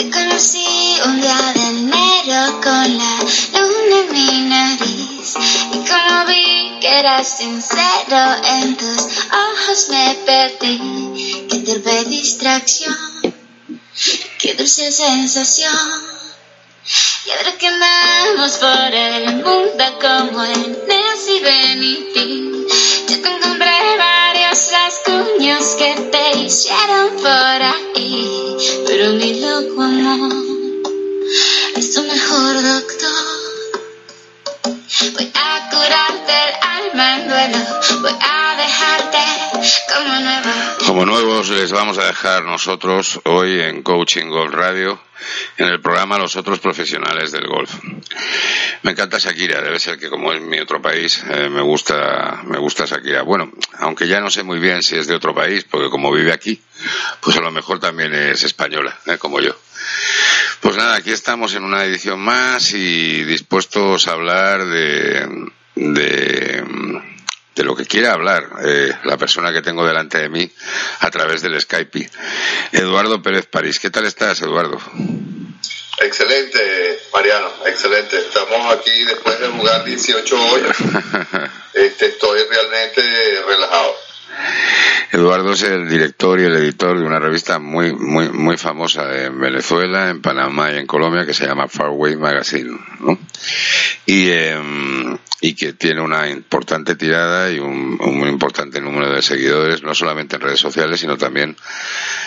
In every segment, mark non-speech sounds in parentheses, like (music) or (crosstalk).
Te conocí un día de enero con la luna en mi nariz. Y como vi que eras sincero, en tus ojos me perdí. Qué torpe distracción, qué dulce sensación. Y ahora que andamos por el mundo como en Nancy Benítez, yo te encontré varios rasguños que te hicieron por ahí, pero mi loco amor es tu mejor doctor. Voy a curarte el alma en duelo, voy a dejarte como nuevo. Como nuevos les vamos a dejar nosotros hoy en Coaching Golf Radio en el programa Los otros profesionales del golf. Me encanta Shakira, debe ser que como es mi otro país eh, me gusta me gusta Shakira. Bueno, aunque ya no sé muy bien si es de otro país porque como vive aquí, pues a lo mejor también es española, eh, como yo. Pues nada, aquí estamos en una edición más y dispuestos a hablar de de de lo que quiera hablar eh, la persona que tengo delante de mí a través del Skype. Eduardo Pérez París. ¿Qué tal estás, Eduardo? Excelente, Mariano, excelente. Estamos aquí después de jugar 18 hoyos. (laughs) Este, estoy realmente relajado. Eduardo es el director y el editor de una revista muy muy muy famosa en Venezuela, en Panamá y en Colombia que se llama Farway Magazine, ¿no? Y, eh, y que tiene una importante tirada y un, muy importante número de seguidores, no solamente en redes sociales, sino también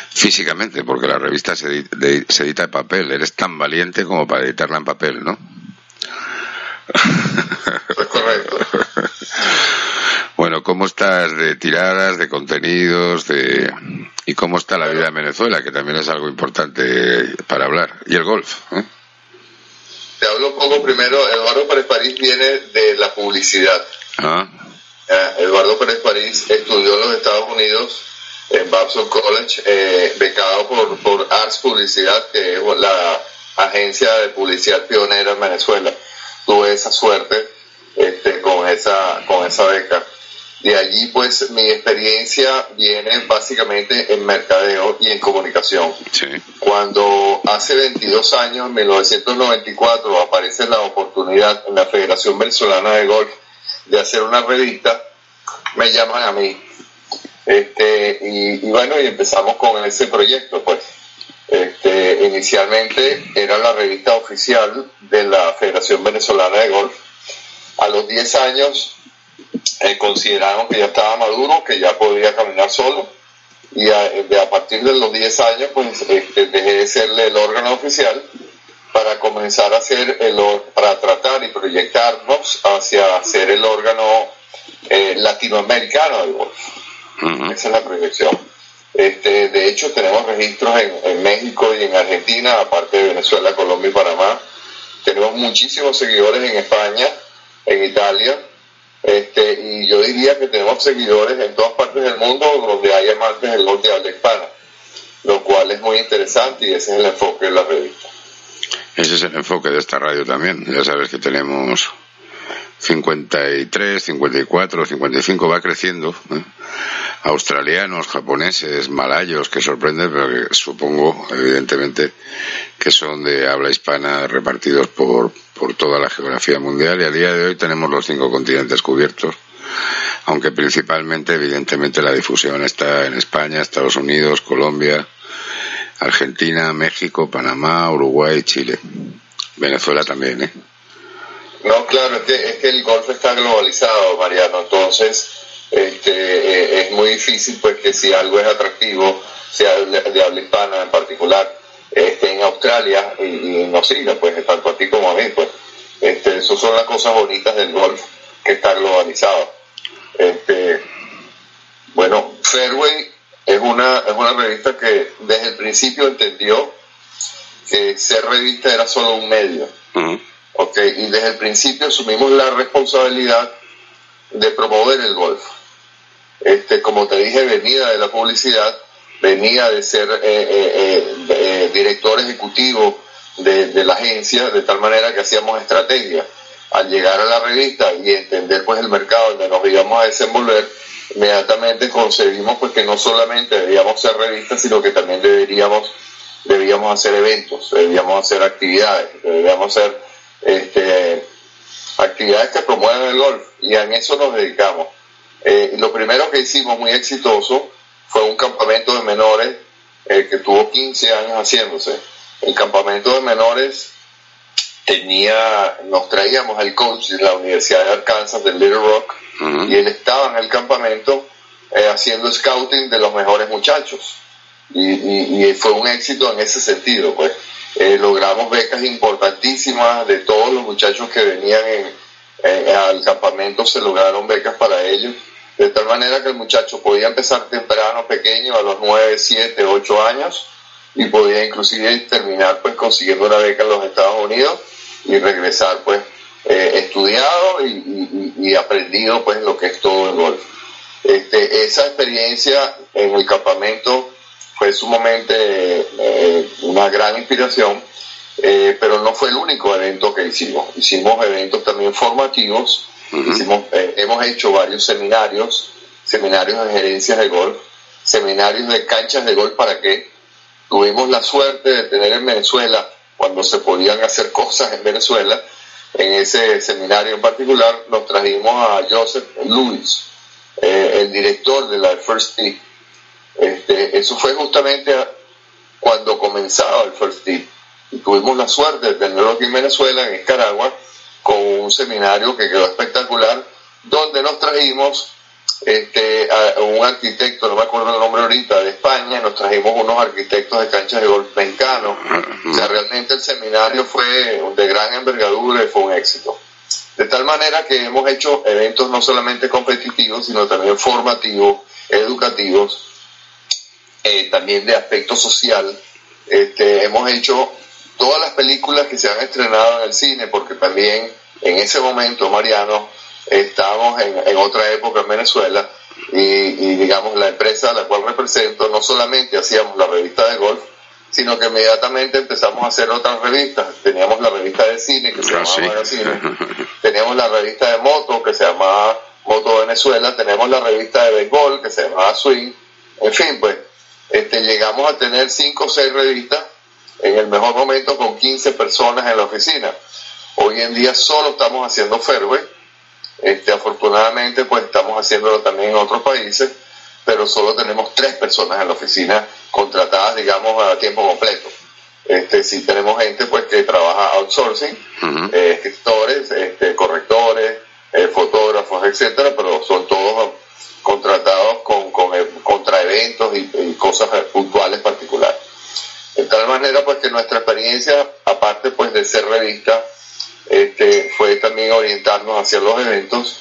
físicamente, porque la revista se, edita, de, en papel. Eres tan valiente como para editarla en papel, ¿no? (laughs) Correcto. Bueno, ¿cómo estás de tiradas, de contenidos, de y cómo está la vida en Venezuela, que también es algo importante para hablar, y el golf? ¿eh? Te hablo un poco primero. Eduardo Pérez París viene de la publicidad. Ah, Eduardo Pérez París estudió en los Estados Unidos en Babson College, eh, becado por, por Arts Publicidad, que es la agencia de publicidad pionera en Venezuela. Tuve esa suerte este, con, esa, con esa beca. De allí, pues, mi experiencia viene básicamente en mercadeo y en comunicación. sí. Cuando hace 22 años, en 1994, aparece la oportunidad en la Federación Venezolana de Golf de hacer una revista, me llaman a mí. Este, y, y bueno, y empezamos con ese proyecto, pues. Este, inicialmente era la revista oficial de la Federación Venezolana de Golf. A los 10 años eh, consideramos que ya estaba maduro, que ya podía caminar solo y a, a partir de los 10 años pues este, dejé de serle el órgano oficial para comenzar a ser el para tratar y proyectarnos hacia ser el órgano eh, latinoamericano de golf. Esa es la proyección. Este, de hecho, tenemos registros en, en México y en Argentina, aparte de Venezuela, Colombia y Panamá. Tenemos muchísimos seguidores en España, en Italia, este, y yo diría que tenemos seguidores en todas partes del mundo donde hay amantes del golf de habla hispana, lo cual es muy interesante y ese es el enfoque de la revista. Ese es el enfoque de esta radio también. Ya sabes que tenemos 53, 54, 55, va creciendo. ¿eh? Australianos, japoneses, malayos, que sorprenden, pero que supongo, evidentemente, que son de habla hispana repartidos por, por toda la geografía mundial. Y a día de hoy tenemos los cinco continentes cubiertos. Aunque principalmente, evidentemente, la difusión está en España, Estados Unidos, Colombia, Argentina, México, Panamá, Uruguay, Chile. Venezuela también, ¿eh? No, claro, es que, que el golf está globalizado, Mariano, entonces este, eh, es muy difícil pues que si algo es atractivo, sea de, de habla hispana en particular, este, en Australia y, y nos siga, pues tanto a ti como a mí, pues. Este, esas son las cosas bonitas del golf, que está globalizado. Este, bueno, Fairway es una, es una revista que desde el principio entendió que ser revista era solo un medio. Ujú. Ok, y desde el principio asumimos la responsabilidad de promover el golf. Este, como te dije, venía de la publicidad, venía de ser eh, eh, eh, eh, director ejecutivo de, de la agencia, de tal manera que hacíamos estrategia. Al llegar a la revista y entender pues el mercado donde nos íbamos a desenvolver, inmediatamente concebimos pues que no solamente debíamos ser revistas, sino que también deberíamos debíamos hacer eventos, debíamos hacer actividades, debíamos hacer este, actividades que promueven el golf y en eso nos dedicamos. Eh, lo primero que hicimos muy exitoso fue un campamento de menores eh, que tuvo 15 años haciéndose. El campamento de menores tenía, nos traíamos al coach de la Universidad de Arkansas de Little Rock y él estaba en el campamento eh, haciendo scouting de los mejores muchachos. Y, y, fue un éxito en ese sentido pues. Eh, logramos becas importantísimas de todos los muchachos que venían al campamento se lograron becas para ellos de tal manera que el muchacho podía empezar temprano pequeño a los 9, 7, 8 años y podía inclusive terminar pues consiguiendo una beca en los Estados Unidos y regresar pues eh, estudiado y, aprendido pues lo que es todo el golf. Este, esa experiencia en el campamento fue sumamente eh, una gran inspiración, eh, pero no fue el único evento que hicimos. Hicimos eventos también formativos, hicimos, hemos hecho varios seminarios, seminarios de gerencias de golf, seminarios de canchas de golf para que tuvimos la suerte de tener en Venezuela cuando se podían hacer cosas en Venezuela, en ese seminario en particular, nos trajimos a Joseph Lewis, eh, el director de la First Tee. Este, eso fue justamente cuando comenzaba el First Tee. Y tuvimos la suerte de tenerlo aquí en Venezuela, en Nicaragua, con un seminario que quedó espectacular, donde nos trajimos este, a un arquitecto, no me acuerdo el nombre ahorita, de España, nos trajimos unos arquitectos de canchas de golf mexicanos. O sea, realmente el seminario fue de gran envergadura y fue un éxito. De tal manera que hemos hecho eventos no solamente competitivos, sino también formativos, educativos, eh, también de aspecto social. Este, hemos hecho todas las películas que se han estrenado en el cine, porque también en ese momento, Mariano, estábamos en, otra época en Venezuela y, digamos la empresa a la cual represento no solamente hacíamos la revista de golf, sino que inmediatamente empezamos a hacer otras revistas. Teníamos la revista de cine que se ah, llamaba Cine, (laughs) teníamos la revista de moto que se llamaba Moto Venezuela, tenemos la revista de béisbol que se llamaba Swing, en fin, pues este, llegamos a tener cinco o seis revistas en el mejor momento con 15 personas en la oficina. Hoy en día solo estamos haciendo Fairway este, afortunadamente, pues estamos haciéndolo también en otros países, pero solo tenemos tres personas en la oficina contratadas, digamos, a tiempo completo. Este, sí tenemos gente pues que trabaja outsourcing, eh, escritores, este, correctores, eh, fotógrafos, etcétera, pero son todos contratados con, con eh, contra eventos y, y, cosas puntuales particulares. De tal manera pues que nuestra experiencia, aparte pues de ser revista, este, fue también orientarnos hacia los eventos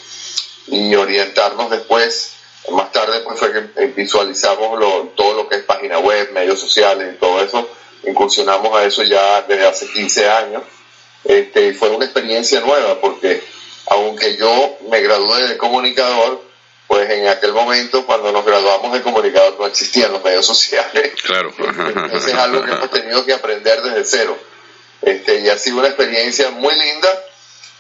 y orientarnos después, más tarde pues fue que visualizamos todo lo que es página web, medios sociales y todo eso, incursionamos a eso ya desde hace 15 años. Este, fue una experiencia nueva porque aunque yo me gradué de comunicador, pues en aquel momento cuando nos graduamos de comunicador no existían los medios sociales. Claro. (laughs) Entonces es algo que hemos tenido que aprender desde cero. Este, y ha sido una experiencia muy linda,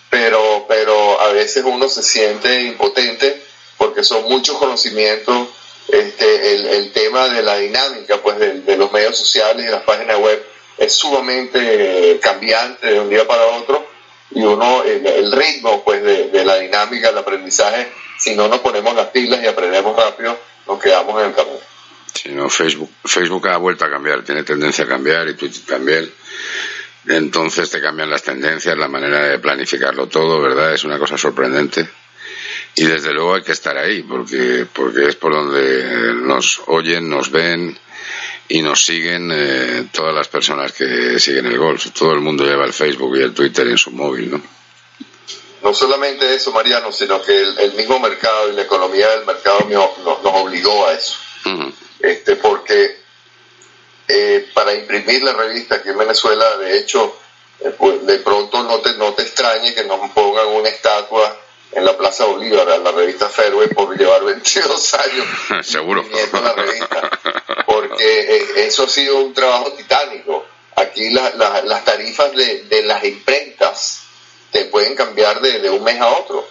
pero, pero a veces uno se siente impotente porque son muchos conocimientos, este, el, tema de la dinámica pues de, los medios sociales y las páginas web es sumamente cambiante de un día para otro y uno, el, ritmo pues de, la dinámica del aprendizaje, si no nos ponemos las pilas y aprendemos rápido, nos quedamos en el camino. Sí, no, Facebook, Facebook ha vuelto a cambiar, tiene tendencia a cambiar y Twitter también. Entonces te cambian las tendencias, la manera de planificarlo todo, ¿verdad? Es una cosa sorprendente. Y desde luego hay que estar ahí, porque, porque es por donde nos oyen, nos ven y nos siguen eh, todas las personas que siguen el golf. Todo el mundo lleva el Facebook y el Twitter en su móvil, ¿no? No solamente eso, Mariano, sino que el, mismo mercado y la economía del mercado nos, nos obligó a eso. este, porque eh, para imprimir la revista aquí en Venezuela. De hecho, eh, pues, de pronto no te, no te extrañe que nos pongan una estatua en la Plaza Bolívar a la revista Fairway por llevar (laughs) 22 años (laughs) seguro la revista porque eh, eso ha sido un trabajo titánico aquí las tarifas de, de, las imprentas te pueden cambiar de, de un mes a otro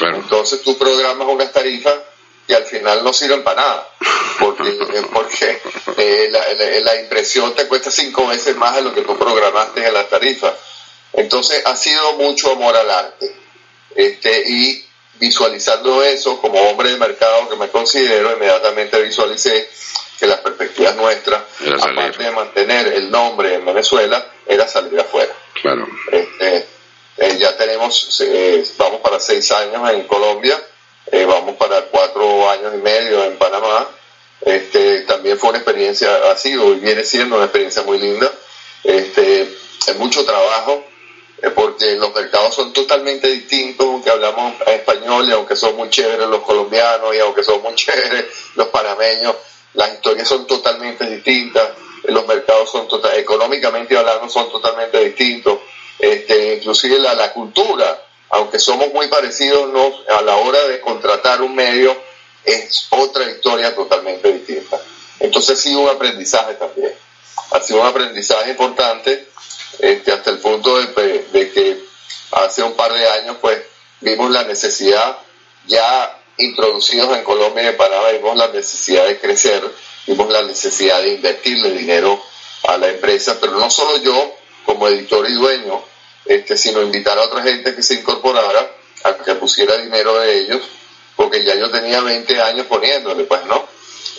entonces tú programas unas tarifas y al final no sirven para nada, porque, (laughs) porque eh, la, la, impresión te cuesta cinco veces más de lo que tú programaste en la tarifa. Entonces ha sido mucho amor al arte. Este, y visualizando eso como hombre de mercado que me considero, inmediatamente visualicé que las perspectivas nuestras, aparte de mantener el nombre en Venezuela, era salir afuera. Claro. Este, eh, ya tenemos, eh, vamos para seis años en Colombia, eh, vamos para cuatro años y medio en Panamá. Este, también fue una experiencia, ha sido y viene siendo una experiencia muy linda. Este, es mucho trabajo, porque los mercados son totalmente distintos, aunque hablamos español y aunque son muy chéveres los colombianos y aunque son muy (laughs) chéveres los panameños, las historias son totalmente distintas, los mercados son total, económicamente hablando son totalmente distintos, este, inclusive la, cultura, aunque somos muy parecidos a la hora de contratar un medio, es otra historia totalmente distinta. Entonces ha sido un aprendizaje también, ha sido un aprendizaje importante este, hasta el punto de, de que hace un par de años pues vimos la necesidad ya introducidos en Colombia y en Panamá, vimos la necesidad de crecer, vimos la necesidad de invertirle dinero a la empresa, pero no solo yo como editor y dueño, este, sino invitar a otra gente que se incorporara, a que pusiera dinero de ellos, porque ya yo tenía 20 años poniéndole, pues, ¿no?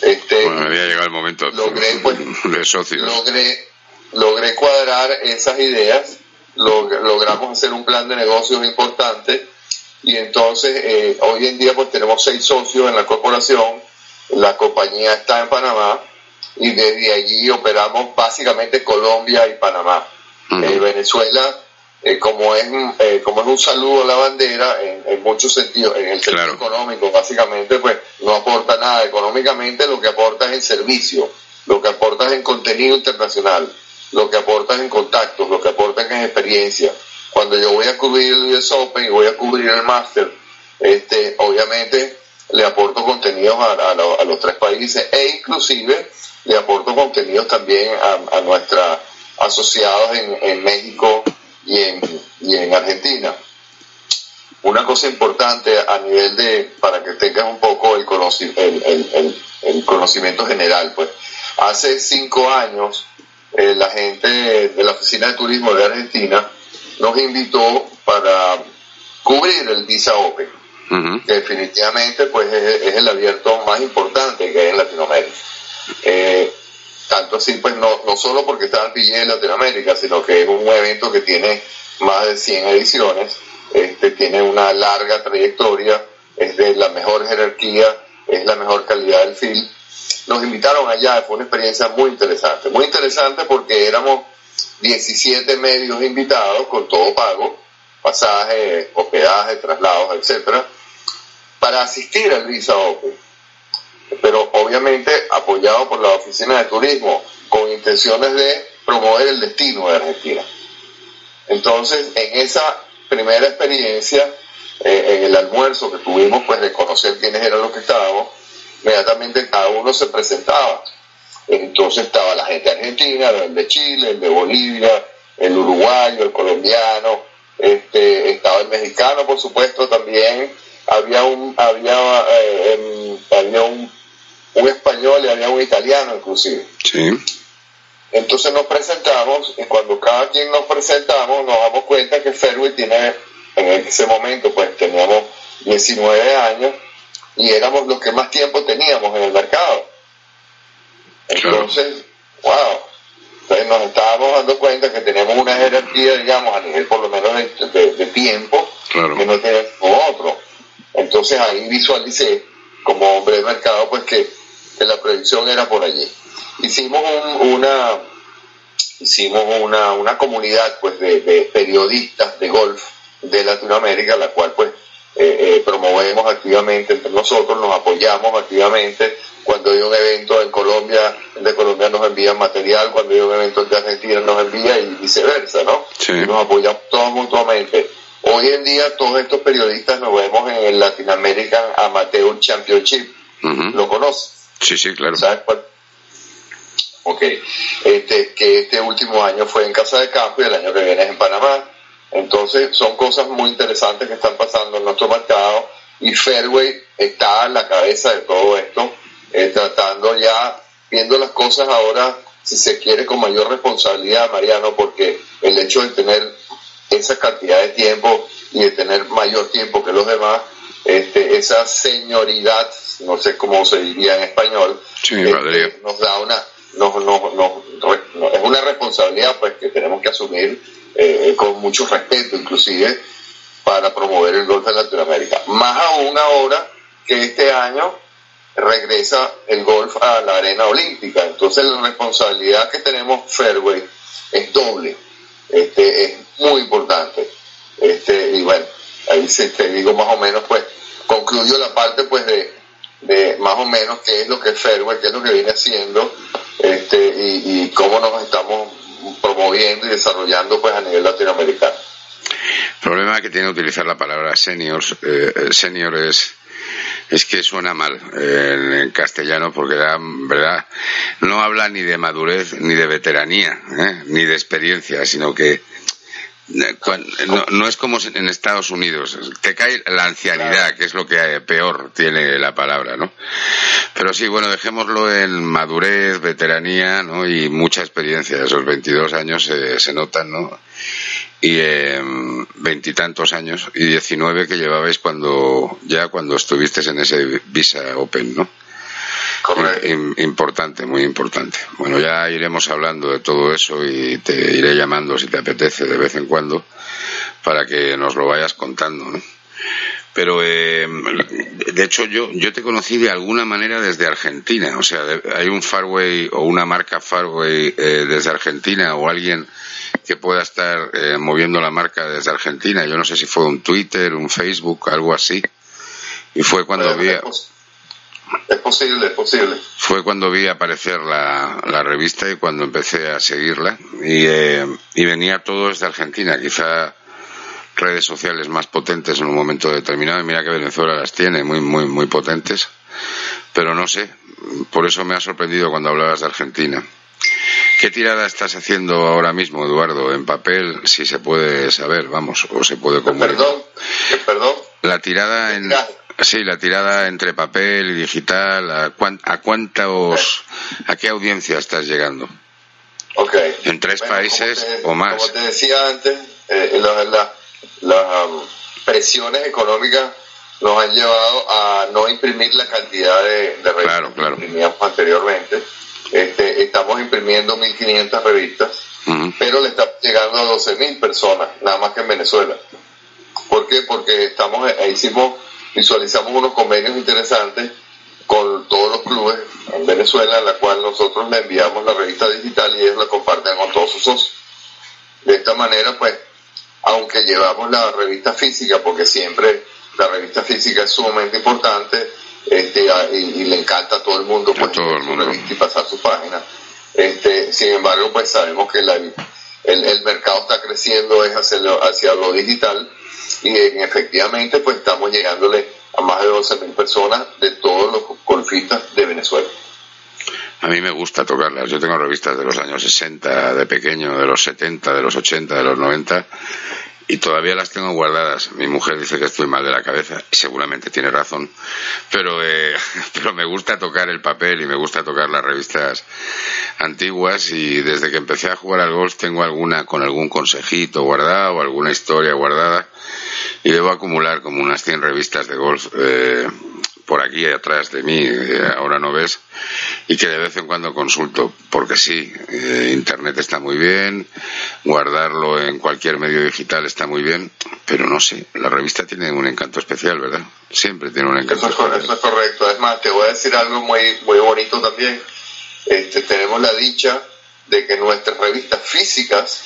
Este, bueno, había llegado el momento logré, pues, (laughs) de socios. Logré, logré cuadrar esas ideas, logramos hacer un plan de negocios importante y entonces eh, hoy en día pues tenemos seis socios en la corporación, la compañía está en Panamá y desde allí operamos básicamente Colombia y Panamá. Eh, Venezuela, eh, como, es, como es un saludo a la bandera, en, muchos sentidos, en el sentido económico básicamente, pues no aporta nada. Económicamente, lo que aporta es en servicio, lo que aporta es en contenido internacional, lo que aporta es en contactos, lo que aporta es en experiencia. Cuando yo voy a cubrir el US Open y voy a cubrir el Master, este, obviamente le aporto contenidos a, los tres países e inclusive le aporto contenidos también a, nuestros asociados en, México y en, y en Argentina. Una cosa importante a nivel de, para que tengas un poco el, el, el, conocimiento general, pues, hace cinco años eh, la gente de la Oficina de Turismo de Argentina nos invitó para cubrir el Visa Open, que definitivamente pues es, el abierto más importante que hay en Latinoamérica. Eh, tanto así pues no, no solo porque está en PG en Latinoamérica, sino que es un evento que tiene más de 100 ediciones, este, tiene una larga trayectoria, es de la mejor jerarquía, es la mejor calidad del film. Nos invitaron allá, fue una experiencia muy interesante, muy interesante porque éramos 17 medios invitados con todo pago, pasaje, hospedaje, traslados, etcétera, para asistir al Visa Open. Pero obviamente apoyado por la Oficina de Turismo, con intenciones de promover el destino de Argentina. Entonces, en esa primera experiencia, eh, en el almuerzo que tuvimos, pues de conocer quiénes eran los que estábamos, inmediatamente cada uno se presentaba entonces estaba la gente argentina, el de Chile, el de Bolivia, el uruguayo, el colombiano, este, estaba el mexicano, por supuesto, también. Había un, había, eh, había un, un español y había un italiano inclusive. Sí. Entonces nos presentamos y cuando cada quien nos presentamos nos damos cuenta que Ferwi tiene, en ese momento pues teníamos 19 años y éramos los que más tiempo teníamos en el mercado. Entonces, wow, entonces nos estábamos dando cuenta que tenemos una jerarquía, digamos, a nivel por lo menos de, tiempo, que no tenemos otro. Entonces ahí visualicé, como hombre de mercado, pues que, la predicción era por allí. Hicimos una hicimos una, una comunidad pues de, periodistas de golf de Latinoamérica, la cual pues eh, eh, promovemos activamente entre nosotros, nos apoyamos activamente, cuando hay un evento en Colombia, de Colombia nos envían material, cuando hay un evento de Argentina nos envía y viceversa, ¿no? nos apoyamos todos mutuamente. Hoy en día todos estos periodistas nos vemos en el Latin American Amateur Championship. ¿Lo conoces? Sí, sí, claro. ¿Sabes cuál? Ok. Este, que este último año fue en Casa de Campo y el año que viene es en Panamá. Entonces son cosas muy interesantes que están pasando en nuestro mercado y Fairway está a la cabeza de todo esto, eh, tratando ya, viendo las cosas ahora, si se quiere, con mayor responsabilidad, Mariano, porque el hecho de tener esa cantidad de tiempo y de tener mayor tiempo que los demás, este, esa señoridad, no sé cómo se diría en español, este, nos da una, nos, nos, nos, es una responsabilidad pues que tenemos que asumir eh, con mucho respeto, inclusive para promover el golf en Latinoamérica. Más aún ahora que este año regresa el golf a la arena olímpica. Entonces la responsabilidad que tenemos Fairway es doble. Este, es muy importante. Este, y bueno, ahí se, te digo más o menos, pues, concluyo la parte pues de, de más o menos qué es lo que es Fairway, qué es lo que viene haciendo, este, y, cómo nos estamos promoviendo y desarrollando pues a nivel latinoamericano. El problema que tiene utilizar la palabra seniors, eh, senior es, es que suena mal eh, en castellano porque la verdad no habla ni de madurez ni de veteranía ¿eh? ni de experiencia sino que no, es como en Estados Unidos, te cae la ancianidad, que es lo que peor tiene la palabra, ¿no? Pero sí, bueno, dejémoslo en madurez, veteranía, ¿no? Y mucha experiencia, esos 22 años se notan, ¿no? y veintitantos años y 19 que llevabais cuando ya cuando estuviste en ese Visa Open, ¿no? Correcto. importante, muy importante. Bueno, ya iremos hablando de todo eso y te iré llamando si te apetece de vez en cuando para que nos lo vayas contando, ¿no? Pero, eh, de hecho, yo, yo te conocí de alguna manera desde Argentina. O sea, hay un Farway o una marca Farway eh, desde Argentina o alguien que pueda estar eh, moviendo la marca desde Argentina. Yo no sé si fue un Twitter, un Facebook, algo así. Y fue cuando vi. Es posible, es posible. Fue cuando vi aparecer la, la revista y cuando empecé a seguirla. Y, eh, y venía todo desde Argentina. Quizá redes sociales más potentes en un momento determinado. Y mira que Venezuela las tiene, muy, muy, muy potentes. Pero no sé. Por eso me ha sorprendido cuando hablabas de Argentina. ¿Qué tirada estás haciendo ahora mismo, Eduardo? En papel, si se puede saber, vamos, o se puede comunicar. Perdón, perdón. La tirada en. Sí, la tirada entre papel y digital, ¿a, cuántos, a qué audiencia estás llegando? Ok. ¿En tres países o más? Como te decía antes, eh, las um, presiones económicas nos han llevado a no imprimir la cantidad de, de claro, claro. que imprimíamos anteriormente este, estamos imprimiendo 1.500 revistas, pero le está llegando a 12.000 personas, nada más que en Venezuela. ¿Por qué? Porque estamos, eh, hicimos, visualizamos unos convenios interesantes con todos los clubes en Venezuela, en la cual nosotros le enviamos la revista digital y ellos la comparten con todos sus socios. De esta manera, pues, aunque llevamos la revista física, porque siempre la revista física es sumamente importante, este, y, le encanta a todo el mundo pues, todo el mundo. y pasar su página. Este, sin embargo, pues sabemos que el, el, mercado está creciendo es hacia lo, hacia lo digital y efectivamente pues estamos llegándole a más de 12 mil personas de todos los golfistas de Venezuela. A mí me gusta tocarlas. Yo tengo revistas de los años 60, de pequeño, de los 70, de los 80, de los 90 y todavía las tengo guardadas. Mi mujer dice que estoy mal de la cabeza y seguramente tiene razón, pero, eh, (laughs) pero me gusta tocar el papel y me gusta tocar las revistas antiguas y desde que empecé a jugar al golf tengo alguna con algún consejito guardado, alguna historia guardada y debo acumular como unas 100 revistas de golf eh, por aquí atrás de mí, eh, ahora no ves, y que de vez en cuando consulto, porque sí, eh, Internet está muy bien, guardarlo en cualquier medio digital está muy bien, pero no sé, la revista tiene un encanto especial, ¿verdad? Siempre tiene un encanto eso es, Eso es correcto, es más, te voy a decir algo muy, muy bonito también. Este, tenemos la dicha de que nuestras revistas físicas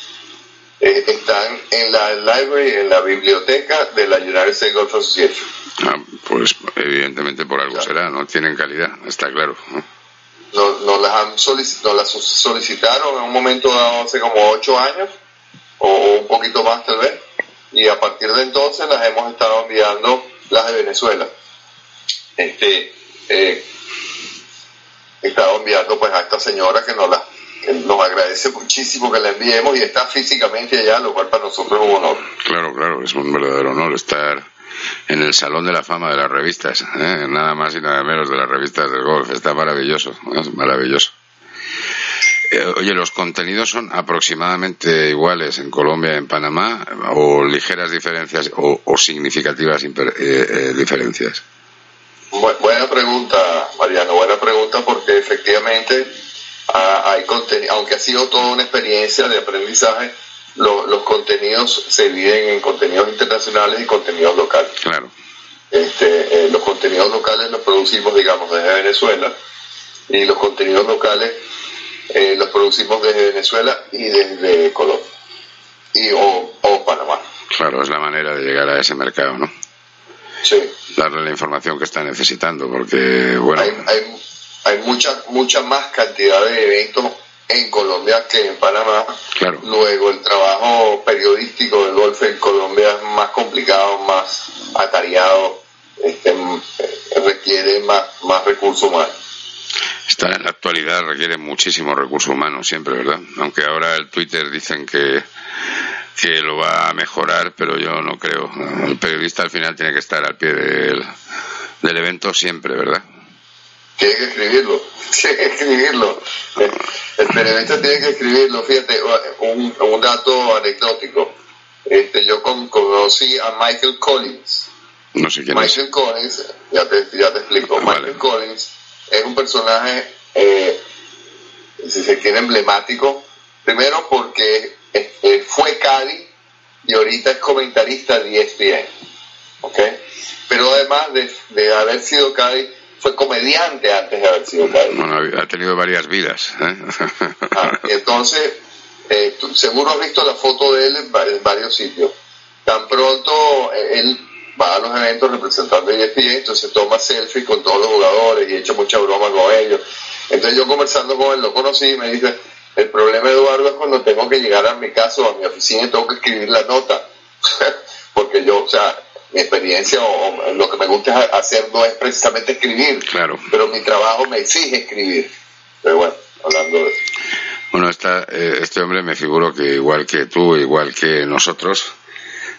eh, están en la library, en la biblioteca de la United States Golf Association. Ah, pues evidentemente por algo será, ¿no? Tienen calidad, está claro. Nos, las han las solicitaron en un momento dado hace como ocho años, o, un poquito más tal vez, y a partir de entonces las hemos estado enviando las de Venezuela. Este, eh, he estado enviando pues a esta señora que nos las nos agradece muchísimo que la enviemos y está físicamente allá, lo cual para nosotros es un honor. Claro, claro, es un verdadero honor estar en el Salón de la Fama de las revistas, ¿eh? nada más y nada menos de las revistas del golf. Está maravilloso, es maravilloso. Eh, oye, ¿los contenidos son aproximadamente iguales en Colombia en Panamá o ligeras diferencias o, significativas eh, diferencias? buena pregunta, Mariano, buena pregunta porque efectivamente ah, hay contenido, aunque ha sido toda una experiencia de aprendizaje, los contenidos se dividen en contenidos internacionales y contenidos locales. Claro. Este, eh, los contenidos locales los producimos, digamos, desde Venezuela y los contenidos locales eh, los producimos desde Venezuela y desde Colombia y, o, o Panamá. Claro, es la manera de llegar a ese mercado, ¿no? Sí. Darle la información que está necesitando, porque, bueno. Hay, hay, hay mucha, mucha más cantidad de eventos en Colombia que en Panamá. Claro. Luego el trabajo periodístico del golf en Colombia es más complicado, más atareado, este, requiere más, más recursos humanos. Está en la actualidad requiere muchísimo recursos humanos siempre, ¿verdad? Aunque ahora el Twitter dicen que que lo va a mejorar, pero yo no creo. El periodista al final tiene que estar al pie del, del evento siempre, ¿verdad? Tiene que escribirlo, (laughs) tiene que escribirlo. El periodista tiene que escribirlo. Fíjate, un, un dato anecdótico. Este, yo conocí a Michael Collins. No sé quién Michael Collins, ya te, ya te explico. Michael Collins es un personaje, eh, si se quiere, emblemático. Primero porque este, fue Cadi y ahorita es comentarista de ESPN. ¿ok? Pero además de, de haber sido Cadi, fue comediante antes de haber sido Bueno, ha tenido varias vidas. ¿eh? Ah, entonces, eh, seguro has visto la foto de él en, varios sitios. Tan pronto eh, él va a los eventos representando a ESPN, entonces toma selfie con todos los jugadores y echa mucha broma con ellos. Entonces yo conversando con él lo conocí y me dice, el problema Eduardo es cuando tengo que llegar a mi casa o a mi oficina y tengo que escribir la nota. (laughs) Porque yo, o sea, mi experiencia o, lo que me gusta hacer no es precisamente escribir, claro. pero mi trabajo me exige escribir. Pero bueno, hablando de eso. Bueno, eh, este hombre me figuro que igual que tú, igual que nosotros,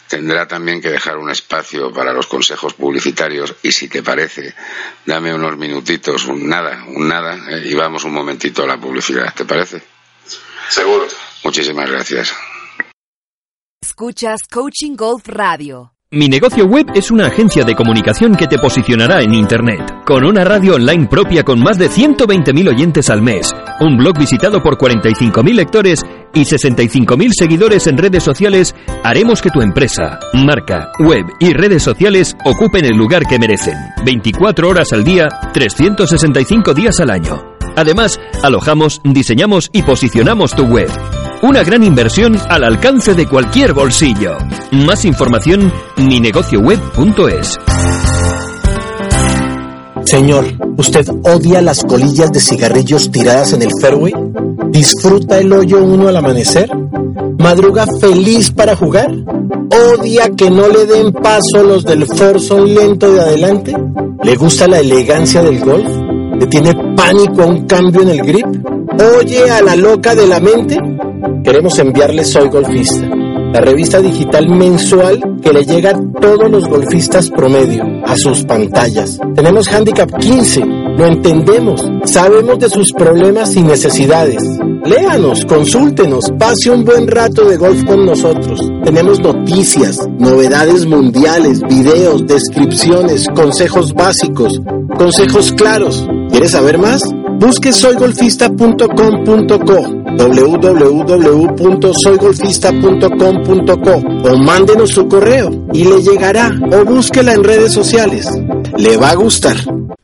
tendrá también que dejar un espacio para los consejos publicitarios y si te parece, dame unos minutitos, un nada, un nada, eh, y vamos un momentito a la publicidad, ¿te parece? Seguro. Muchísimas gracias. Escuchas Coaching Golf Radio. Mi negocio web es una agencia de comunicación que te posicionará en Internet, con una radio online propia con más de 120.000 oyentes al mes, un blog visitado por 45.000 lectores y 65.000 seguidores en redes sociales, haremos que tu empresa, marca, web y redes sociales ocupen el lugar que merecen, 24 horas al día, 365 días al año. Además, alojamos, diseñamos y posicionamos tu web. Una gran inversión al alcance de cualquier bolsillo. Más información, minegocioweb.es. Señor, ¿usted odia las colillas de cigarrillos tiradas en el fairway? ¿Disfruta el hoyo uno al amanecer? ¿Madruga feliz para jugar? ¿Odia que no le den paso los del Forson lento de adelante? ¿Le gusta la elegancia del golf? ¿Le tiene pánico a un cambio en el grip? ¿Oye a la loca de la mente? Queremos enviarle Soy Golfista, la revista digital mensual que le llega a todos los golfistas promedio, a sus pantallas. Tenemos Handicap 15, lo entendemos, sabemos de sus problemas y necesidades. Léanos, consúltenos, pase un buen rato de golf con nosotros. Tenemos noticias, novedades mundiales, videos, descripciones, consejos básicos, consejos claros. ¿Quieres saber más? Busque soygolfista.com.co www.soygolfista.com.co o mándenos su correo y le llegará o búsquela en redes sociales. Le va a gustar.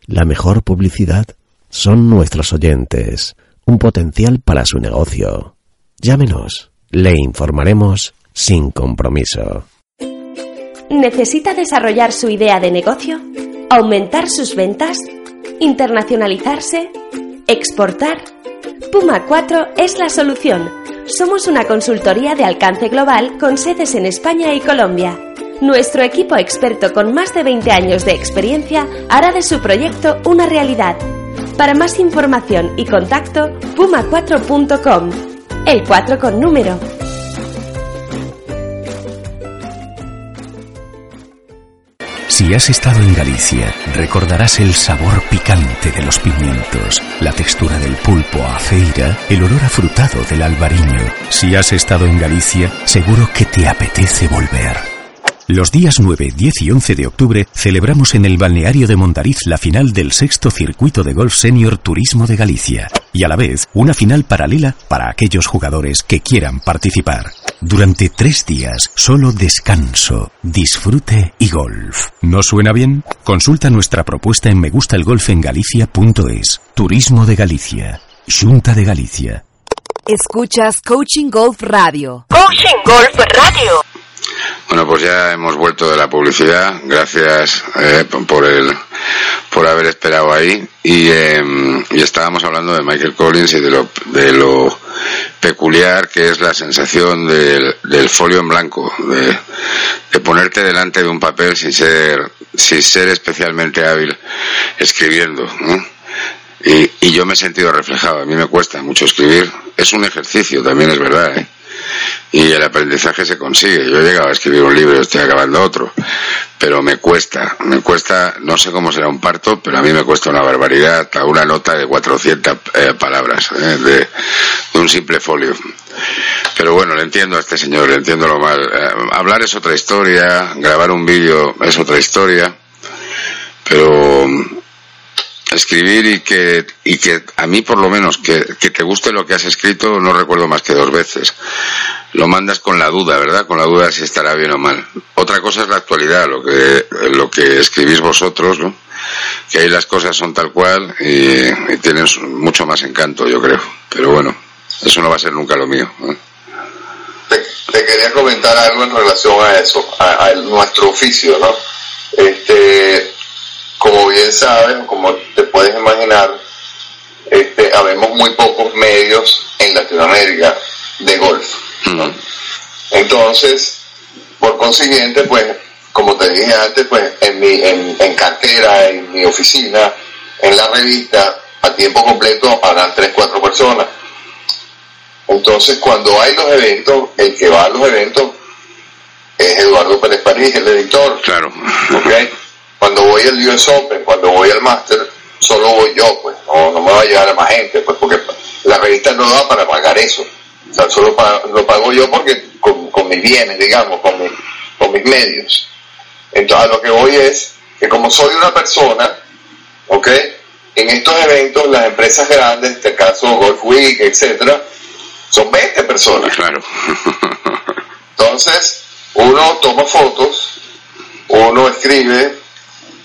La mejor publicidad son nuestros oyentes, un potencial para su negocio. Llámenos, le informaremos sin compromiso. ¿Necesita desarrollar su idea de negocio? ¿Aumentar sus ventas? ¿Internacionalizarse? ¿Exportar? Puma 4 es la solución. Somos una consultoría de alcance global con sedes en España y Colombia. Nuestro equipo experto con más de 20 años de experiencia hará de su proyecto una realidad. Para más información y contacto, puma4.com. El 4 con número. Si has estado en Galicia, recordarás el sabor picante de los pimientos, la textura del pulpo a feira, el olor afrutado del albariño. Si has estado en Galicia, seguro que te apetece volver. Los días 9, 10 y 11 de octubre celebramos en el balneario de Mondariz la final del sexto circuito de golf senior Turismo de Galicia y a la vez una final paralela para aquellos jugadores que quieran participar. Durante tres días, solo descanso, disfrute y golf. ¿No suena bien? Consulta nuestra propuesta en megustalgolfengalicia.es. Turismo de Galicia. Junta de Galicia. Escuchas Coaching Golf Radio. Coaching Golf Radio. Bueno, pues ya hemos vuelto de la publicidad. Gracias eh, por el por haber esperado ahí y, eh, y, estábamos hablando de Michael Collins y de lo, de lo peculiar que es la sensación del, folio en blanco, de, de, ponerte delante de un papel sin ser sin ser especialmente hábil escribiendo. y yo me he sentido reflejado. A mí me cuesta mucho escribir. Es un ejercicio, también es verdad. ¿eh? Y el aprendizaje se consigue. Yo he llegado a escribir un libro, estoy acabando otro, pero me cuesta, me cuesta, no sé cómo será un parto, pero a mí me cuesta una barbaridad, una nota de 400 eh, palabras, eh, de, de, un simple folio. Pero bueno, le entiendo a este señor, le entiendo lo mal. Eh, hablar es otra historia, grabar un vídeo es otra historia, pero escribir y que, y que a mí por lo menos que, que, te guste lo que has escrito no recuerdo más que dos veces. Lo mandas con la duda, ¿verdad? Con la duda si estará bien o mal. Otra cosa es la actualidad, lo que, lo que escribís vosotros, ¿no? Que ahí las cosas son tal cual y, y tienen mucho más encanto, yo creo. Pero bueno, eso no va a ser nunca lo mío. ¿eh? Te, quería comentar algo en relación a eso, a nuestro oficio, ¿no? Este, como bien sabes, como te puedes imaginar, este, habemos muy pocos medios en Latinoamérica de golf. ¿no? Entonces, por consiguiente, pues, como te dije antes, pues, en mi, en, en cartera, en mi oficina, en la revista, a tiempo completo habrán tres, cuatro personas. Entonces, cuando hay los eventos, el que va a los eventos es Eduardo Pérez París, el editor. Claro. ¿okay? Cuando voy al US Open, cuando voy al Master, solo voy yo, pues, no, no me va a llevar a más gente, pues, porque la revista no da para pagar eso. O sea, solo pa lo pago yo porque con, con, mis bienes, digamos, con, mi, con mis medios. Entonces, a lo que voy es que como soy una persona, ¿ok? En estos eventos, las empresas grandes, en este caso Golf Week, etcétera, son 20 personas. Claro. (laughs) Entonces, uno toma fotos, uno escribe,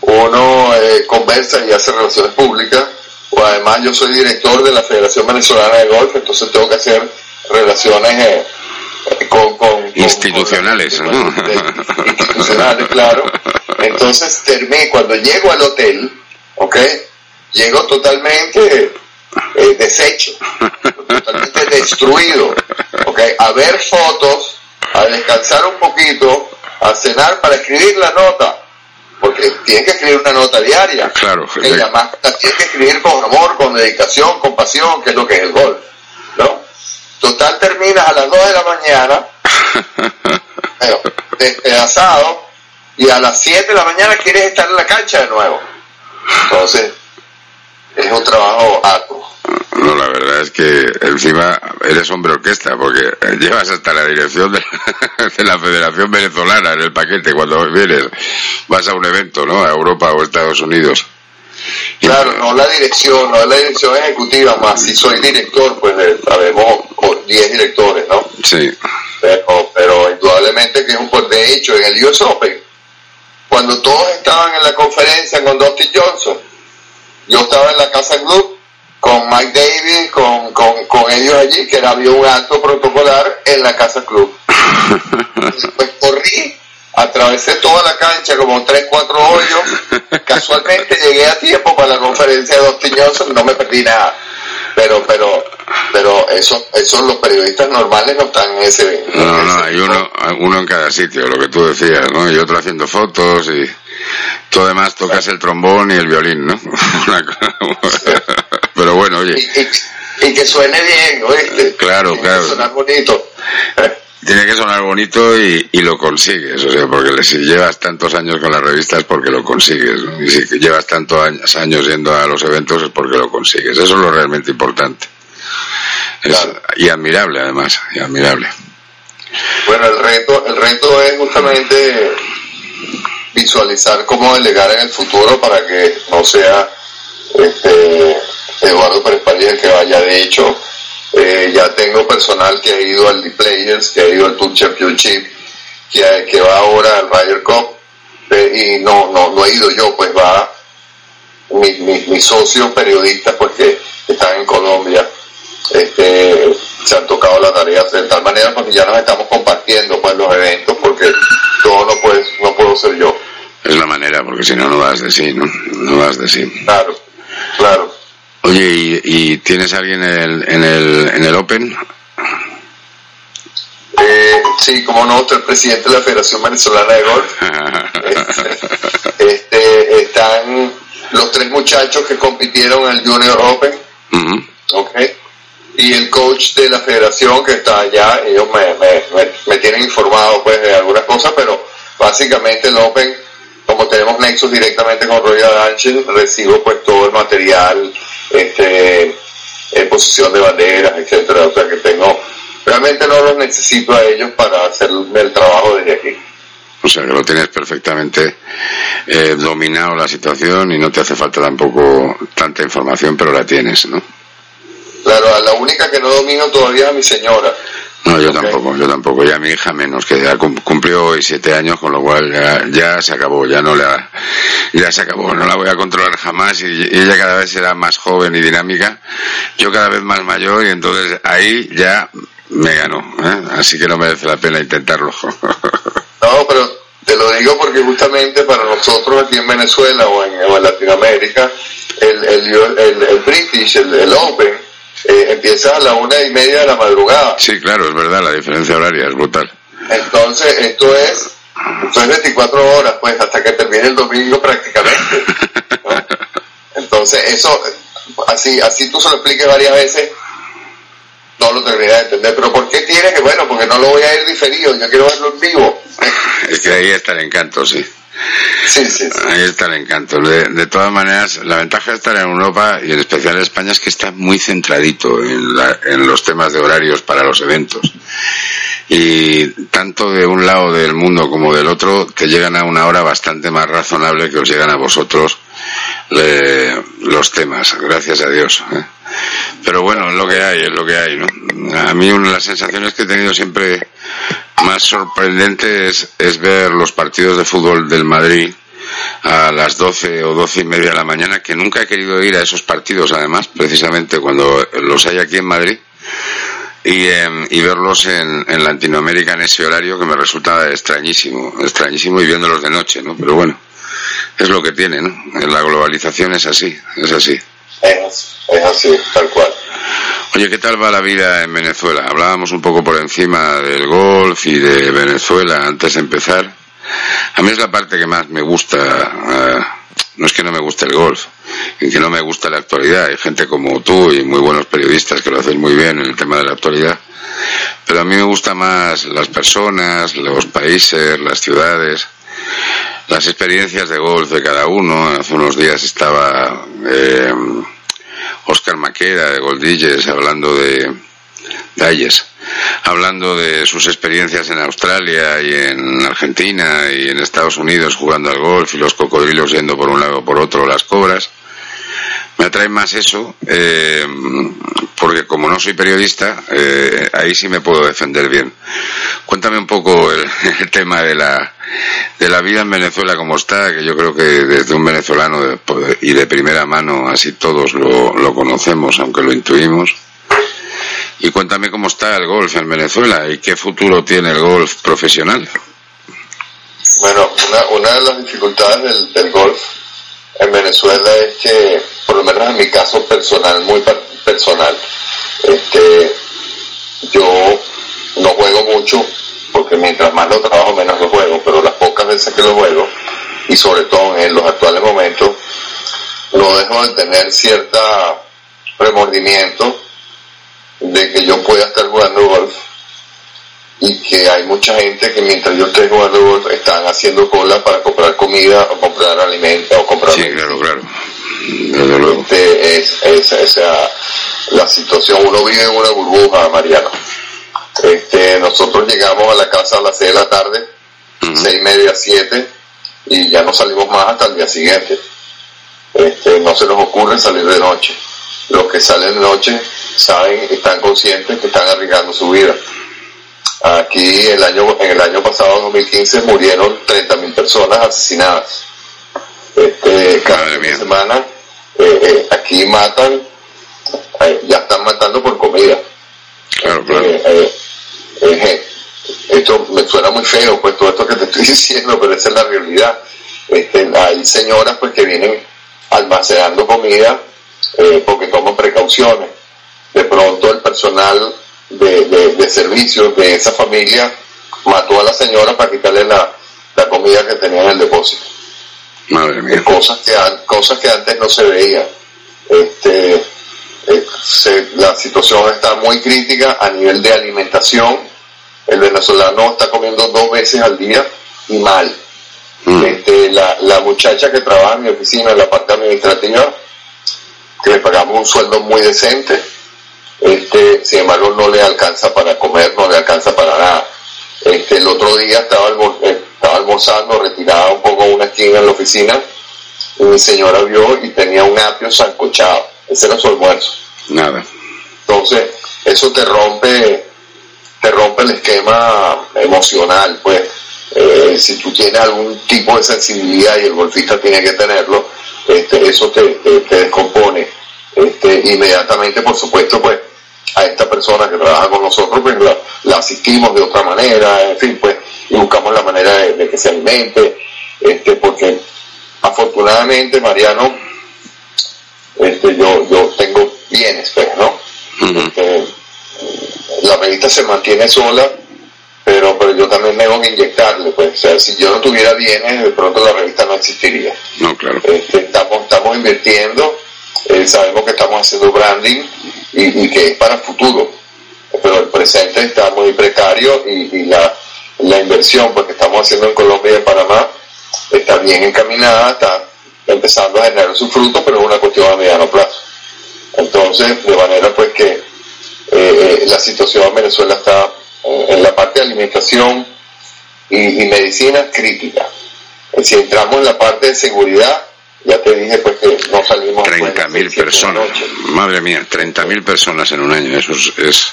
uno eh, conversa y hace relaciones públicas, o además yo soy director de la Federación Venezolana de Golf, entonces tengo que hacer relaciones eh, con, con, institucionales, con, ¿no? de, (laughs) institucionales, claro. Entonces terminé, cuando llego al hotel, ¿ok? Llego totalmente eh, deshecho, totalmente destruido, ¿ok? A ver fotos, a descansar un poquito, a cenar para escribir la nota porque tienes que escribir una nota diaria. Claro. Que la, más, la tienes que escribir con amor, con dedicación, con pasión, que es lo que es el golf. ¿No? Total terminas a las 2 de la mañana, (laughs) bueno, despedazado, y a las 7 de la mañana quieres estar en la cancha de nuevo. Entonces, es un trabajo arduo. No, la verdad es que encima eres hombre orquesta, porque llevas hasta la dirección de, (laughs) de, la Federación Venezolana en el paquete cuando vienes, vas a un evento, ¿no? A Europa o Estados Unidos. Claro, no la dirección, no la dirección ejecutiva, más si soy director, pues sabemos 10 directores, ¿no? Sí. Pero, pero indudablemente que es un por de hecho en el US Open, cuando todos estaban en la conferencia con Dustin Johnson, yo estaba en la casa club con Mike Davis, con, con, con, ellos allí, que era, había un acto protocolar en la Casa Club. Después (laughs) corrí, atravesé toda la cancha como tres, cuatro hoyos, casualmente llegué a tiempo para la conferencia de Dustin Johnson, no me perdí nada. Pero, pero, pero eso, eso los periodistas normales no están en ese. No, no, hay uno, uno en cada sitio, lo que tú decías, ¿no? Y otro haciendo fotos y tú además tocas el trombón y el violín, ¿no? (laughs) Pero bueno, oye. Y, y, y, que suene bien, ¿oíste? Claro, y claro. Que suene bonito. tiene que sonar bonito y, y, lo consigues, o sea, porque si llevas tantos años con las revistas es porque lo consigues, ¿no? y si llevas tantos años, años yendo a los eventos es porque lo consigues, eso es lo realmente importante. Es, Claro. Y admirable además, y admirable. Bueno, el reto, el reto es justamente visualizar cómo delegar en el futuro para que no sea este, Eduardo Pérez el que vaya. De hecho, eh, ya tengo personal que ha ido al D-Players, que ha ido al Tour Championship, que, que va ahora al Ryder Cup, eh, y no, no, no he ido yo, pues va mi- mi- mis socios periodistas, pues que están en Colombia, este, se han tocado las tareas de tal manera porque ya nos estamos compartiendo pues los eventos porque todo no puede, no puedo ser yo. Es la manera, porque si no, no vas de sí, ¿no? No vas de sí. Claro. Oye, ¿y, y tienes a alguien en el, en el, en el Open? Eh, sí, como no, el presidente de la Federación Venezolana de Golf. (laughs) Este, están los tres muchachos que compitieron en el Junior Open, Ujú. ¿ok? Y el coach de la federación que está allá, ellos me, me, me, me tienen informado pues de algunas cosas, pero básicamente el Open, como tenemos nexos directamente con Royal Anchel, recibo pues todo el material, este, en posición de banderas, etcétera, o sea que tengo, realmente no los necesito a ellos para hacer el trabajo desde aquí. O sea, que lo tienes perfectamente eh, dominado la situación y no te hace falta tampoco tanta información, pero la tienes, ¿no? Claro, la única que no domino todavía es a mi señora. No, yo tampoco, yo tampoco. Y a mi hija menos, que ya cum- cumplió hoy siete años, con lo cual ya, ya se acabó, ya no la, ya se acabó, no la voy a controlar jamás y, y ella cada vez será más joven y dinámica, yo cada vez más mayor y entonces ahí ya me ganó, ¿eh? así que no merece la pena intentarlo. (laughs) No, pero te lo digo porque justamente para nosotros aquí en Venezuela o en, o en Latinoamérica, el, el, el, el British, el, el Open, eh, empieza a la una y media de la madrugada. sí, claro, es verdad, la diferencia horaria es brutal. Entonces, esto es, esto es 24 horas, pues, hasta que termine el domingo prácticamente. ¿no? (laughs) Entonces, eso, así, así tú se lo expliques varias veces, no lo terminas de entender. Pero ¿por qué tiene que? Bueno, porque no lo voy a ir diferido, yo quiero verlo en vivo. (laughs) Es que ahí está el encanto, sí. Sí, sí, sí. Ahí está el encanto. De, de todas maneras, la ventaja de estar en Europa y en especial en España es que está muy centradito en, la- en los temas de horarios para los eventos. Y tanto de un lado del mundo como del otro te llegan a una hora bastante más razonable que os llegan a vosotros le- los temas, gracias a Dios. ¿eh? Pero bueno, es lo que hay, es lo que hay. ¿no? A mí una de las sensaciones que he tenido siempre más sorprendente es, es ver los partidos de fútbol del Madrid a las 12 o 12 y media de la mañana, que nunca he querido ir a esos partidos, además, precisamente cuando los hay aquí en Madrid, y, em, y verlos en, en Latinoamérica en ese horario que me resulta extrañísimo, extrañísimo y viéndolos de noche, ¿no? Pero bueno, es lo que tiene, ¿no? La globalización es así, es así. Es, es así, tal cual. Oye, ¿qué tal va la vida en Venezuela? Hablábamos un poco por encima del golf y de Venezuela antes de empezar. A mí es la parte que más me gusta. eh, no es que no me guste el golf, y que no me gusta la actualidad. Hay gente como tú y muy buenos periodistas que lo hacen muy bien en el tema de la actualidad. Pero a mí me gusta más las personas, los países, las ciudades, las experiencias de golf de cada uno. Hace unos días estaba eh, Oscar Maqueda de Goldilles hablando de Dalles, hablando de sus experiencias en Australia y en Argentina y en Estados Unidos jugando al golf y los cocodrilos yendo por un lado o por otro, las cobras. Me atrae más eso, eh, porque como no soy periodista, eh, ahí sí me puedo defender bien. Cuéntame un poco el, (laughs) tema de la, de la vida en Venezuela como está, que yo creo que desde un venezolano y de primera mano, así todos lo, lo conocemos, aunque lo intuimos. Y cuéntame cómo está el golf en Venezuela y qué futuro tiene el golf profesional. Bueno, una, una de las dificultades del, del golf en Venezuela es que, por lo menos en mi caso personal, muy per- personal, este, yo no juego mucho porque mientras más lo trabajo menos lo juego, pero las pocas veces que lo juego, y sobre todo en los actuales momentos, no dejo de tener cierta remordimiento de que yo pueda estar jugando golf y que hay mucha gente que mientras yo estoy jugando golf están haciendo cola para comprar comida o comprar alimentos o comprar Sí, claro, claro. Desde luego. Este, es, es- esa la situación uno vive en una burbuja Mariano este nosotros llegamos a la casa a las 6 de la tarde Ujú. seis y media siete y ya no salimos más hasta el día siguiente este no se nos ocurre salir de noche los que salen de noche saben están conscientes que están arriesgando su vida aquí el año en el año pasado 2015 murieron 30.000 personas asesinadas este, cada Madre semana eh, eh, aquí matan eh, ya están matando por comida Claro, claro. eh, eh, esto me suena muy feo, pues todo esto que te (laughs) estoy diciendo, pero esa es la realidad. Este, hay señoras pues que vienen almacenando comida porque toman precauciones. De pronto el personal de, de, de servicios de esa familia mató a la señora para quitarle la, la comida que tenía en el depósito Madre mía. cosas que cosas que antes no se veían este eh, se- la situación está muy crítica a nivel de alimentación el venezolano está comiendo dos veces al día y mal Mm. este, la, la muchacha que trabaja en mi oficina en la parte administrativa que le pagamos un sueldo muy decente este sin embargo no le alcanza para comer no le alcanza para nada. Este el otro día estaba, eh, estaba almorzando retirada un poco a una esquina en la oficina y mi señora vio y tenía un apio sancochado. Ese era su almuerzo. Nada. entonces eso te rompe te rompe el esquema emocional pues. Eh, si tú tienes algún tipo de sensibilidad y el golfista tiene que tenerlo este, eso te, te- te descompone. Este, inmediatamente por supuesto pues a esta persona que trabaja con nosotros pues la, la asistimos de otra manera en fin pues y buscamos la manera de, de que se alimente este, porque afortunadamente Mariano este, yo, yo tengo bienes pues no este, la revista se mantiene sola, pero, pero yo también tengo que inyectarle, pues, o sea, si yo no tuviera bienes, de pronto la revista no existiría. No, claro. Este, estamos, estamos invirtiendo, eh, sabemos que estamos haciendo branding y, y que es para el futuro, pero el presente está muy precario y, y la, la inversión pues, que estamos haciendo en Colombia y en Panamá está bien encaminada, está empezando a generar su fruto, pero es una cuestión a mediano plazo. Entonces, de manera pues que eh, eh, la situación en Venezuela está eh, en la parte de alimentación y, y medicina crítica. Si entramos en la parte de seguridad, ya te dije pues que no salimos después de 30.000 las seis, siete de la personas. Madre mía, 30.000 personas en un año. Eso es, es,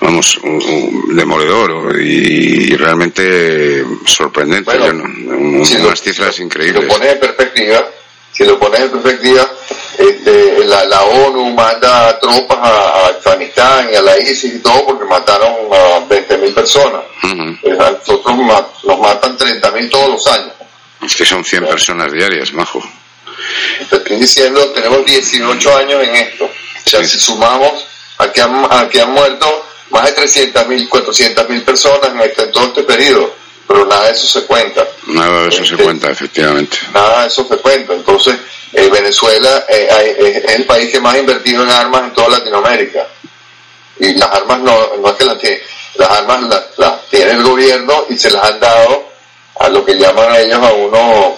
vamos, un- un demoledor y, y realmente sorprendente. Bueno, no- un- si lo- unas cifras Si lo increíbles. pones en perspectiva, si lo pones en perspectiva, este, la, la ONU manda tropas a, a Afganistán y a la ISIS y todo porque mataron a 20.000 personas. Nosotros nos matan 30.000 todos los años. Es que son 100 personas diarias, majo. Te estoy diciendo, tenemos 18 años en esto. O sea, Sí. si sumamos, aquí han, aquí han muerto más de 300.000, 400.000 personas en, este, en todo este periodo, pero nada de eso se cuenta. Nada de eso se Este- cuenta, efectivamente. Nada de eso se cuenta. Entonces, eh, Venezuela eh, es el país que más ha invertido en armas en toda Latinoamérica. Y las armas no, no es que las tiene, las armas las, las tiene el gobierno y se las han dado a lo que llaman ellos a uno,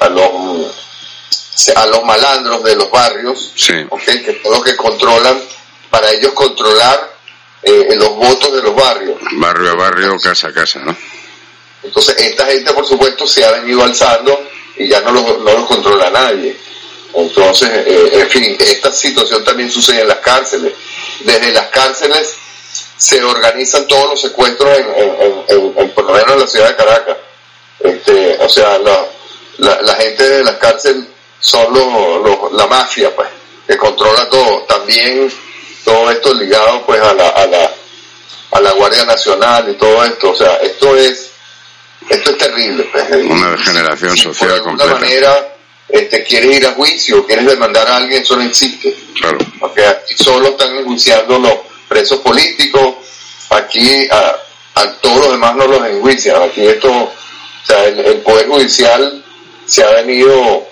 a los, a los malandros de los barrios, Sí. que son los que controlan, para ellos controlar eh, los votos de los barrios. Barrio a barrio, casa a casa, ¿no? Entonces, esta gente, por supuesto, se ha venido alzando y ya no los, no los controla nadie. Entonces, eh, en fin, esta situación también sucede en las cárceles. Desde las cárceles se organizan todos los secuestros, en, en- en- en- en- por lo menos en la ciudad de Caracas. Este, o sea, la, la, la gente de las cárceles son los, los- la mafia, pues, que controla todo. También todo esto ligado, pues, a la, a la, a la Guardia Nacional y todo esto. O sea, esto es, esto es terrible. pues. Una degeneración Si social por alguna completa. manera este, quieres ir a juicio, quieres demandar a alguien, eso no existe. Claro. Porque aquí solo están enjuiciando los presos políticos, aquí a, a todos los demás no los enjuician. Aquí esto, o sea, el, el Poder Judicial se ha venido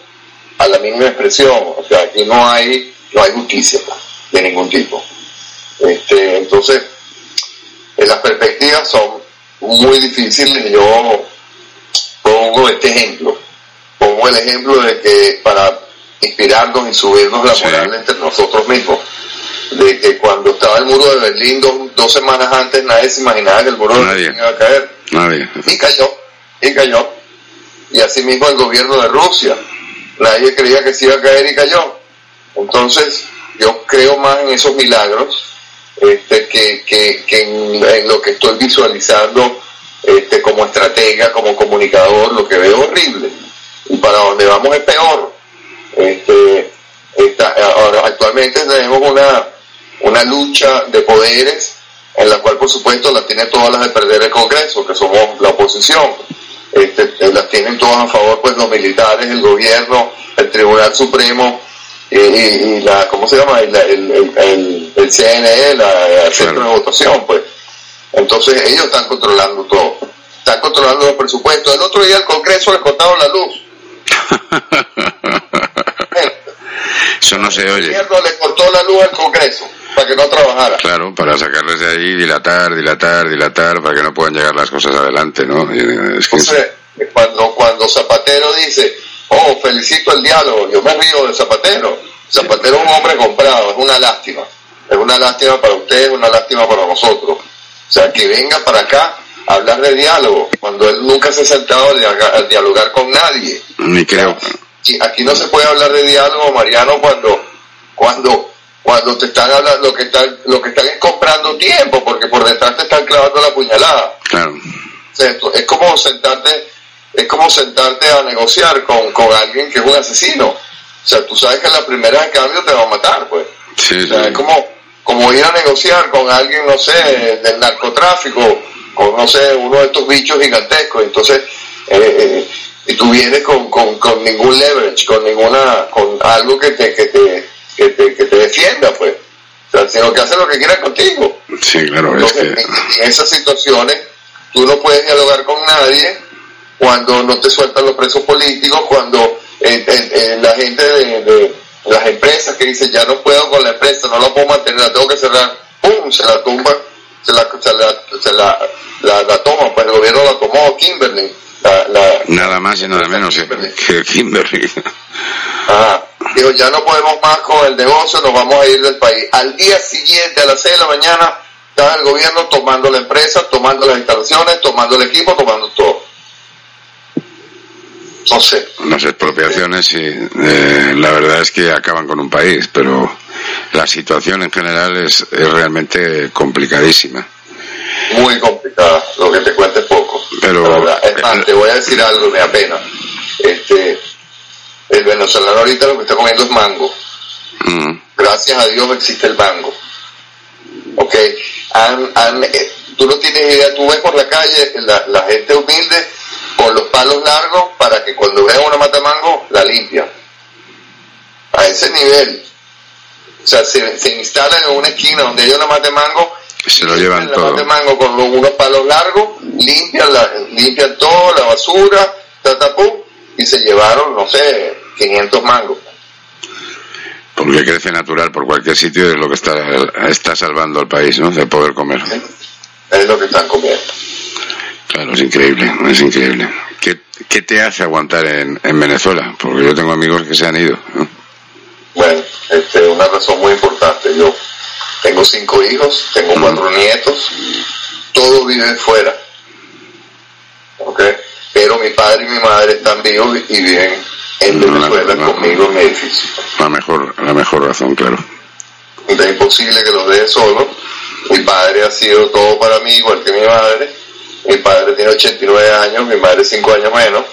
a la misma expresión. O sea, aquí no hay, no hay justicia de ningún tipo. Este, entonces, el las perspectivas son muy difíciles. Yo pongo este ejemplo. Pongo el ejemplo de que para inspirarnos y subirnos la moral entre nosotros mismos, de que cuando estaba el muro de Berlín dos, semanas antes nadie se imaginaba que el muro de Berlín iba a caer. Nadie. Y cayó, y cayó. Y así mismo el gobierno de Rusia. Nadie creía que se iba a caer y cayó. Entonces, yo creo más en esos milagros este, que, que, que en, lo que estoy visualizando este, como estratega, como comunicador, lo que veo horrible. Y para donde vamos es peor. Este, ahora, actualmente tenemos una, una lucha de poderes en la cual por supuesto las tiene todas las de perder el Congreso, que somos la oposición. Este, las tienen todas a favor pues los militares, el gobierno, el Tribunal Supremo y, la, ¿cómo se llama? El, el, el, CNE, la, centro de votación, pues. Entonces ellos están controlando todo. Están controlando los presupuestos. El otro día el Congreso le cortaron la luz. (laughs) Eso no se oye. El le cortó la luz al Congreso para que no trabajara. Claro, para sacarles de ahí, dilatar, dilatar, dilatar, para que no puedan llegar las cosas adelante, ¿no? Es que... cuando, cuando Zapatero dice, oh, felicito el diálogo, yo me río de Zapatero. Zapatero es un hombre comprado, es una lástima. Es una lástima para ustedes, una lástima para nosotros. O sea, que venga para acá a hablar de diálogo, cuando él nunca se ha sentado a dialogar con nadie. Ni creo. aquí no se puede hablar de diálogo, Mariano, cuando, cuando cuando te están hablando, lo que están, lo que están es comprando tiempo, porque por detrás te están clavando la puñalada. Claro. es como sentarte, es como sentarte a negociar con, con alguien que es un asesino. O sea, tú sabes que en la primera de cambio te va a matar, pues. Sí, o sea, es como, como ir a negociar con alguien, no sé, del narcotráfico, con, no sé, uno de estos bichos gigantescos. Entonces, eh, eh, y tú vienes con, con, con ningún leverage, con ninguna, con algo que te, que te que te, que te defienda, pues. O sea, sino que hace lo que quiera contigo. Sí, claro. es que... en, esas situaciones tú no puedes dialogar con nadie cuando no te sueltan los presos políticos, cuando eh, eh, eh, la gente de, las empresas que dice ya no puedo con la empresa, no la puedo mantener, la tengo que cerrar, ¡pum! se la tumba, se la, se la, se la, la, la toma, pues el gobierno la tomó, Kimberly. La, la, nada más y nada menos que Kimberly. Ah, digo, ya no podemos más con el negocio, nos vamos a ir del país. Al día siguiente, a las 6 de la mañana, está el gobierno tomando la empresa, tomando las instalaciones, tomando el equipo, tomando todo. No sé. Las expropiaciones, sí. Eh, la verdad es que acaban con un país, pero la situación en general es, es realmente complicadísima. Muy complicada, lo que te cuente poco. Pero, es más, te voy a decir algo, me apena. Este, el venezolano ahorita lo que está comiendo es mango. Mm. Gracias a Dios existe el mango. Ok, eh, tú no tienes idea, tú ves por la calle la, gente humilde con los palos largos para que cuando vean una mata mango la limpian. A ese nivel. O sea, se, instalan en una esquina donde hay una mata de mango. Se lo llevan la todo. de mango con unos palos largos, limpian, la, limpian todo, la basura, tatapum, y se llevaron, no sé, 500 mangos. Porque crece natural por cualquier sitio es lo que está, está salvando al país, ¿no? De poder comer. Es lo que están comiendo. Claro, es increíble, es increíble. ¿Qué, qué te hace aguantar en, en, Venezuela? Porque yo tengo amigos que se han ido. Bueno, este, una razón muy importante. Yo tengo cinco hijos, tengo cuatro nietos, todos viven fuera. ¿Ok? Pero mi padre y mi madre están vivos y viven en Venezuela conmigo en mi edificio. La mejor, la mejor razón, claro. Es imposible que los deje solo. Mi padre ha sido todo para mí, igual que mi madre. Mi padre tiene 89 años, mi madre 5 años menos.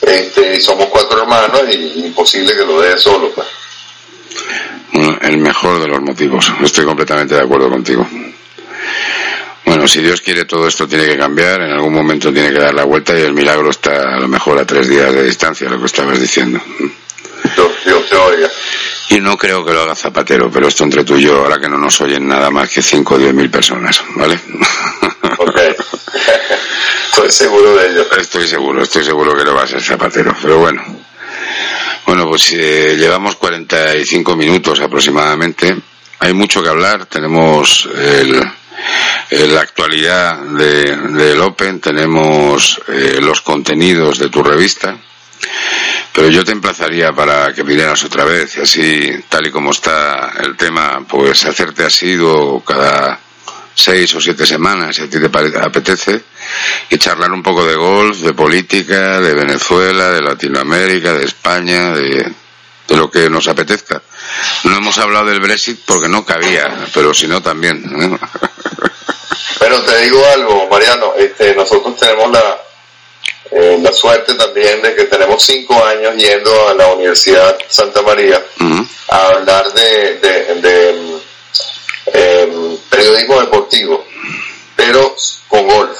Este, somos cuatro hermanos y imposible que lo deje solo. Pues. El mejor de los motivos. Estoy completamente de acuerdo contigo. Bueno, si Dios quiere todo esto tiene que cambiar, en algún momento tiene que dar la vuelta y el milagro está a lo mejor a tres días de distancia, lo que estabas diciendo. Dios, te oiga. Y no creo que lo haga Zapatero, pero esto entre tú y yo, ahora que no nos oyen nada más que 5 o 10 mil personas, ¿vale? Ok. (laughs) Estoy seguro de ello. Estoy seguro, estoy seguro que lo va a ser Zapatero, pero bueno. Bueno, pues eh, llevamos 45 minutos aproximadamente. Hay mucho que hablar, tenemos el la actualidad de, del Open, tenemos eh, los contenidos de tu revista, pero yo te emplazaría para que vinieras otra vez y así, tal y como está el tema, pues hacerte asiduo cada seis o siete semanas, si a ti te apetece, y charlar un poco de golf, de política, de Venezuela, de Latinoamérica, de España, de, de lo que nos apetezca. No hemos hablado del Brexit porque no cabía, pero si no también. (laughs) Pero te digo algo, Mariano, este, nosotros tenemos la, eh, la suerte también de que tenemos cinco años yendo a la Universidad Santa María a hablar de, de, em, periodismo deportivo, pero con golf.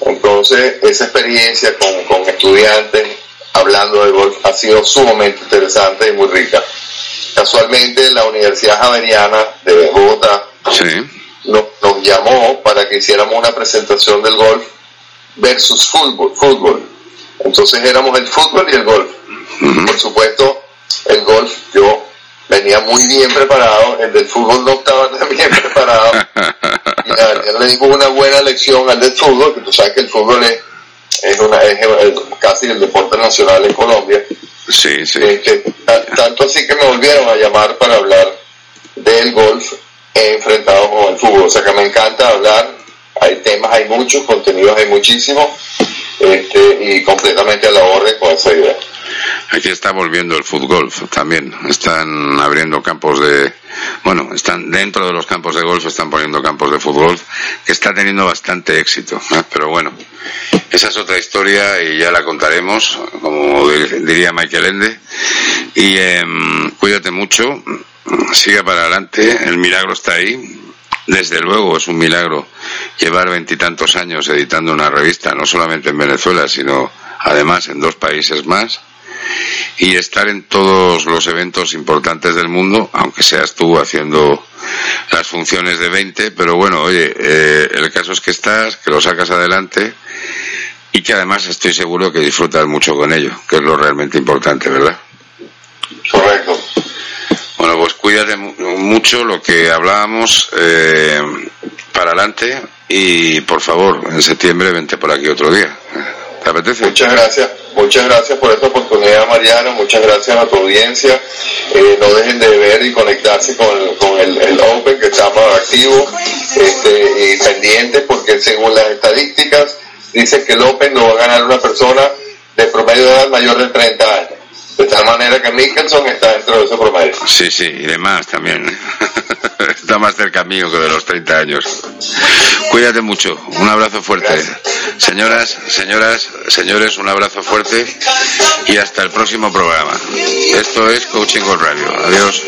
Entonces, esa experiencia con, con estudiantes hablando de golf ha sido sumamente interesante y muy rica. Casualmente, la Universidad Javeriana de Bogotá nos, nos llamó para que hiciéramos una presentación del golf versus fútbol, fútbol. Entonces éramos el fútbol y el golf. Por supuesto, el golf yo venía muy bien preparado, el del fútbol no estaba (laughs) tan bien preparado. y le dimos una buena lección al del fútbol, que tú sabes que el fútbol es, es, una, es, casi el deporte nacional en Colombia. Sí, sí. Este, tanto así que me volvieron a llamar para hablar del golf enfrentado con el fútbol. O sea que me encanta hablar, hay temas, hay muchos, contenidos hay muchísimos, este, y completamente a la orden con esa idea. Aquí está volviendo el fútbol también. Están abriendo campos de, bueno, están dentro de los campos de golf, están poniendo campos de fútbol, que está teniendo bastante éxito. Pero bueno, esa es otra historia y ya la contaremos, como diría Michael Ende. Y em, cuídate mucho, siga para adelante, el milagro está ahí. Desde luego es un milagro llevar veintitantos años editando una revista, no solamente en Venezuela, sino además en dos países más y estar en todos los eventos importantes del mundo, aunque seas tú haciendo las funciones de 20, pero bueno, oye, eh, el caso es que estás, que lo sacas adelante y que además estoy seguro que disfrutas mucho con ello, que es lo realmente importante, ¿verdad? Correcto. Bueno, pues cuídate mucho lo que hablábamos eh, para adelante y por favor, en septiembre vente por aquí otro día. ¿Te apetece? Muchas gracias. Muchas gracias por esta oportunidad, Mariano. Muchas gracias a tu audiencia. Eh, no dejen de ver y conectarse con, el, Open que estamos activo este, y pendientes porque según las estadísticas dice que el Open lo va a ganar una persona de promedio de edad mayor de 30 años. De tal manera que Mickelson está dentro de ese promedio. Sí, sí, y demás también. (laughs) está más cerca mío que de los 30 años. Cuídate mucho. Un abrazo fuerte. Señoras, señoras, señores, un abrazo fuerte y hasta el próximo programa. Esto es Coaching Gold Radio. Adiós.